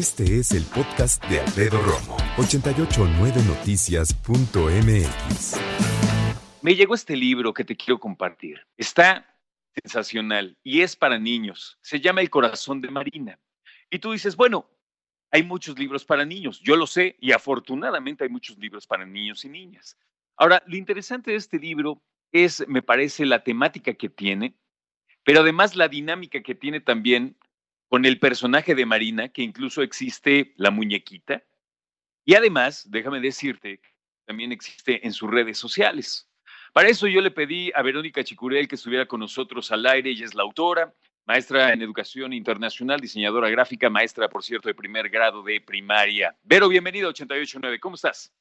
Este es el podcast de Alfredo Romo, 889noticias.mx. Me llegó este libro que te quiero compartir. Está sensacional y es para niños. Se llama El corazón de Marina. Y tú dices, bueno, hay muchos libros para niños, yo lo sé, y afortunadamente hay muchos libros para niños y niñas. Ahora, lo interesante de este libro es, me parece, la temática que tiene, pero además la dinámica que tiene también con el personaje de Marina, que incluso existe la muñequita, y además, déjame decirte, también existe en sus redes sociales. Para eso yo le pedí a Verónica Chicurel que estuviera con nosotros al aire, ella es la autora, maestra en educación internacional, diseñadora gráfica, maestra, por cierto, de primer grado de primaria. Vero, bienvenida a 889, ¿cómo estás?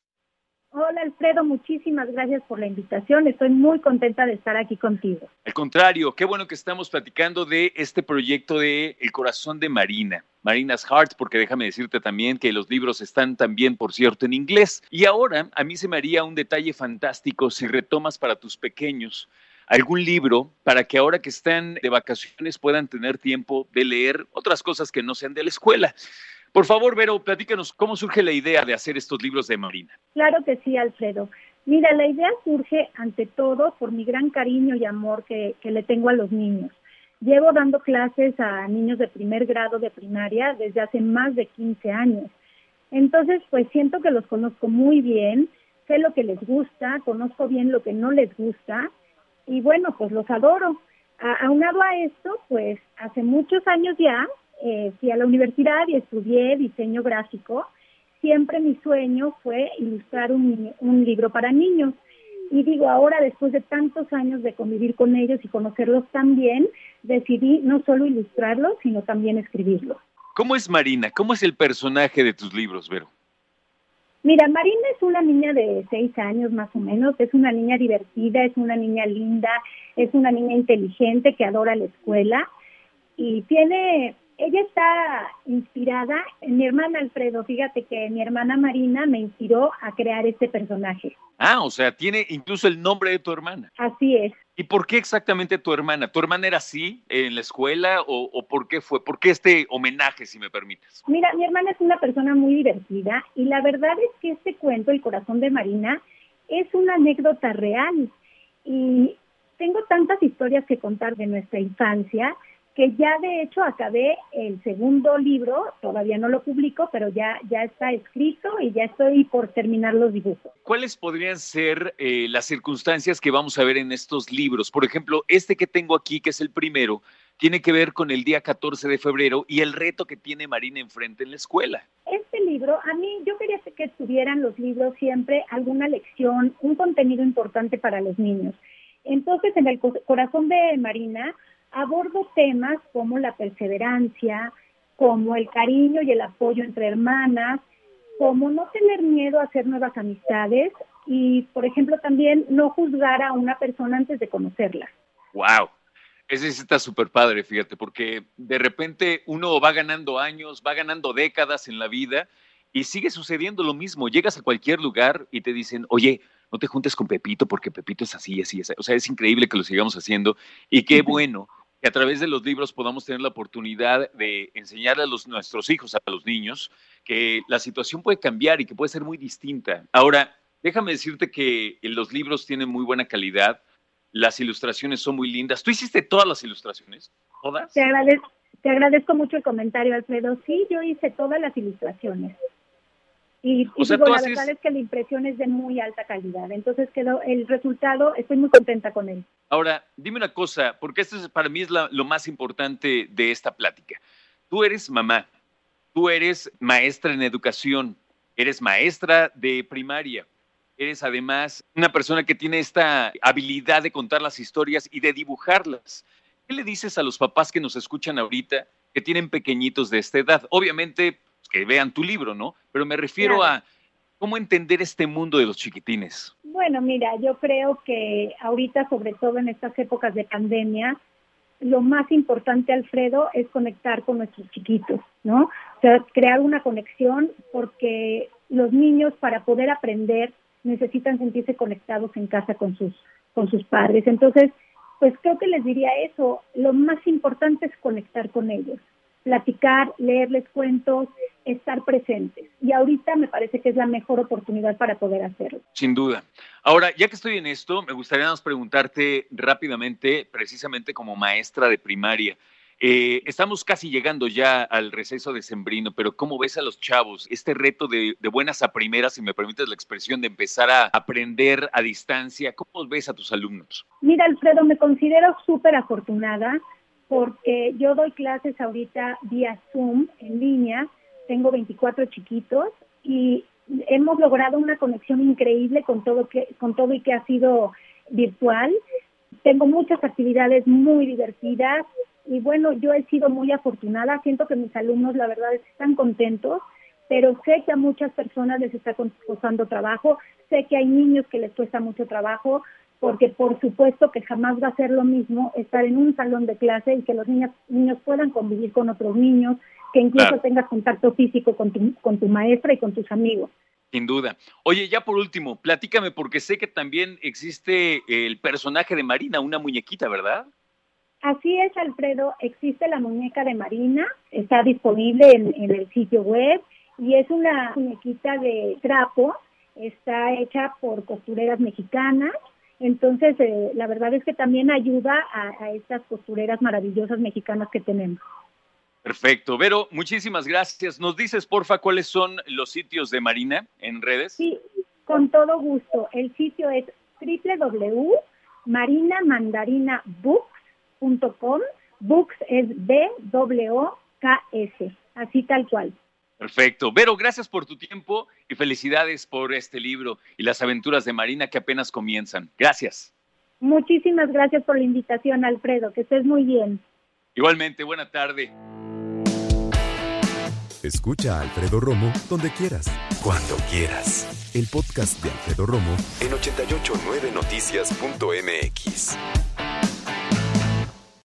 Hola Alfredo, muchísimas gracias por la invitación. Estoy muy contenta de estar aquí contigo. Al contrario, qué bueno que estamos platicando de este proyecto de El corazón de Marina, Marina's Heart, porque déjame decirte también que los libros están también, por cierto, en inglés. Y ahora a mí se me haría un detalle fantástico si retomas para tus pequeños algún libro para que ahora que están de vacaciones puedan tener tiempo de leer otras cosas que no sean de la escuela. Por favor, Vero, platícanos cómo surge la idea de hacer estos libros de Marina. Claro que sí, Alfredo. Mira, la idea surge ante todo por mi gran cariño y amor que, que le tengo a los niños. Llevo dando clases a niños de primer grado de primaria desde hace más de 15 años. Entonces, pues siento que los conozco muy bien, sé lo que les gusta, conozco bien lo que no les gusta y bueno, pues los adoro. aunado a esto, pues hace muchos años ya eh, fui a la universidad y estudié diseño gráfico. Siempre mi sueño fue ilustrar un, un libro para niños. Y digo, ahora después de tantos años de convivir con ellos y conocerlos tan bien, decidí no solo ilustrarlos, sino también escribirlos. ¿Cómo es Marina? ¿Cómo es el personaje de tus libros, Vero? Mira, Marina es una niña de seis años más o menos, es una niña divertida, es una niña linda, es una niña inteligente que adora la escuela y tiene ella está inspirada en mi hermana Alfredo. Fíjate que mi hermana Marina me inspiró a crear este personaje. Ah, o sea, tiene incluso el nombre de tu hermana. Así es. ¿Y por qué exactamente tu hermana? ¿Tu hermana era así en la escuela o, o, por qué fue? ¿Por qué este homenaje, si me permites? Mira, mi hermana es una persona muy divertida y la verdad es que este cuento, El corazón de Marina, es una anécdota real. Y tengo tantas historias que contar de nuestra infancia que ya de hecho acabé el segundo libro, todavía no lo publico, pero ya, ya está escrito y ya estoy por terminar los dibujos. ¿Cuáles podrían ser eh, las circunstancias que vamos a ver en estos libros? Por ejemplo, este que tengo aquí, que es el primero, tiene que ver con el día 14 de febrero y el reto que tiene Marina enfrente en la escuela. Este libro, a mí yo quería que estuvieran los libros siempre alguna lección, un contenido importante para los niños. Entonces, en el corazón de Marina abordo temas como la perseverancia, como el cariño y el apoyo entre hermanas, como no tener miedo a hacer nuevas amistades y, por ejemplo, también no juzgar a una persona antes de conocerla. ¡Wow! Ese está súper padre, fíjate, porque de repente uno va ganando años, va ganando décadas en la vida y sigue sucediendo lo mismo. Llegas a cualquier lugar y te dicen, oye, no te juntes con Pepito porque Pepito es así, así, así. O sea, es increíble que lo sigamos haciendo y qué bueno que a través de los libros podamos tener la oportunidad de enseñarle a los, nuestros hijos, a los niños, que la situación puede cambiar y que puede ser muy distinta. Ahora, déjame decirte que los libros tienen muy buena calidad, las ilustraciones son muy lindas. ¿Tú hiciste todas las ilustraciones? ¿Todas? Te agradezco, te agradezco mucho el comentario, Alfredo. Sí, yo hice todas las ilustraciones. Y, y digo, la verdad es que la impresión es de muy alta calidad. Entonces quedó el resultado, estoy muy contenta con él. Ahora, dime una cosa, porque esto es, para mí es lo más importante de esta plática. Tú eres mamá, tú eres maestra en educación, eres maestra de primaria, eres además una persona que tiene esta habilidad de contar las historias y de dibujarlas. ¿Qué le dices a los papás que nos escuchan ahorita que tienen pequeñitos de esta edad. Obviamente, que vean tu libro, ¿no? Pero me refiero Claro. a cómo entender este mundo de los chiquitines. Bueno, mira, yo creo que ahorita, sobre todo en estas épocas de pandemia, lo más importante, Alfredo, es conectar con nuestros chiquitos, ¿no? O sea, crear una conexión porque los niños para poder aprender necesitan sentirse conectados en casa con sus con sus padres. Entonces, pues creo que les diría eso, lo más importante es conectar con ellos, platicar, leerles cuentos, estar presentes. Y ahorita me parece que es la mejor oportunidad para poder hacerlo. Sin duda. Ahora, ya que estoy en esto, me gustaría más preguntarte rápidamente, precisamente como maestra de primaria. eh, estamos casi llegando ya al receso de Sembrino, pero ¿cómo ves a los chavos? Este reto de, de buenas a primeras, si me permites la expresión, de empezar a aprender a distancia, ¿cómo ves a tus alumnos? Mira, Alfredo, me considero súper afortunada porque yo doy clases ahorita vía Zoom en línea, tengo 24 chiquitos y hemos logrado una conexión increíble con todo que con todo y que ha sido virtual. Tengo muchas actividades muy divertidas y bueno, yo he sido muy afortunada, siento que mis alumnos la verdad están contentos, pero sé que a muchas personas les está costando trabajo, sé que hay niños que les cuesta mucho trabajo, porque por supuesto que jamás va a ser lo mismo estar en un salón de clase y que los niños, niños puedan convivir con otros niños, que incluso Claro. tengas contacto físico con tu, con tu maestra y con tus amigos. Sin duda. Oye, ya por último, platícame, porque sé que también existe el personaje de Marina, una muñequita, ¿verdad? Así es, Alfredo, existe la muñeca de Marina, está disponible en, en el sitio web y es una muñequita de trapo, está hecha por costureras mexicanas, entonces eh, la verdad es que también ayuda a, a estas costureras maravillosas mexicanas que tenemos. Perfecto. Vero, muchísimas gracias. ¿Nos dices, porfa, cuáles son los sitios de Marina en redes? Sí, con todo gusto. El sitio es www.marinamandarinabooks.com. Books es B-W-K-S, así tal cual. Perfecto. Vero, gracias por tu tiempo y felicidades por este libro y las aventuras de Marina que apenas comienzan. Gracias. Muchísimas gracias por la invitación, Alfredo. Que estés muy bien. Igualmente, buena tarde. Escucha a Alfredo Romo donde quieras. Cuando quieras. El podcast de Alfredo Romo en 889noticias.mx.